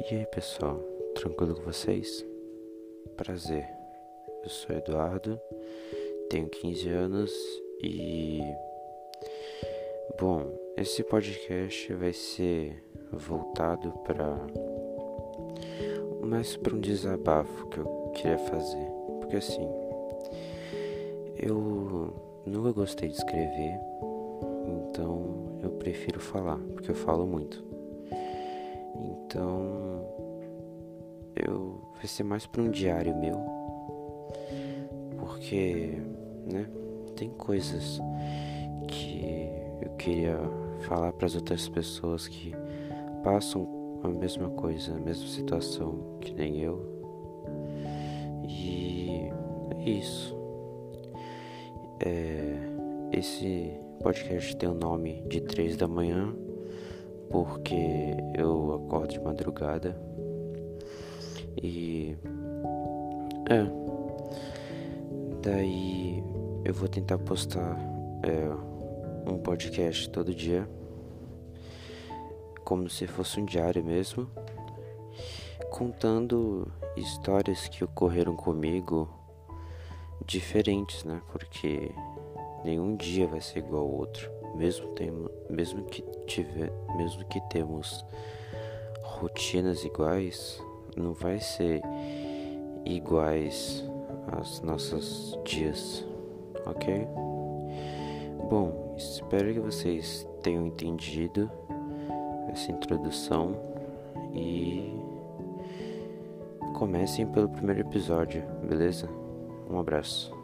E aí pessoal, tranquilo com vocês? Prazer, eu sou Eduardo, tenho 15 anos e. Bom, esse podcast vai ser voltado para. mais para um desabafo que eu queria fazer, porque assim. Eu nunca gostei de escrever, então eu prefiro falar, porque eu falo muito. Então, eu vai ser mais para um diário meu, porque, né, tem coisas que eu queria falar para as outras pessoas que passam a mesma coisa, a mesma situação que nem eu. E é isso. É, esse podcast tem o nome de três da manhã porque eu acordo de madrugada e é daí eu vou tentar postar é, um podcast todo dia como se fosse um diário mesmo contando histórias que ocorreram comigo diferentes né porque nenhum dia vai ser igual ao outro mesmo temo, mesmo que tiver, mesmo que temos rotinas iguais, não vai ser iguais aos nossos dias, ok? Bom, espero que vocês tenham entendido essa introdução e comecem pelo primeiro episódio, beleza? Um abraço.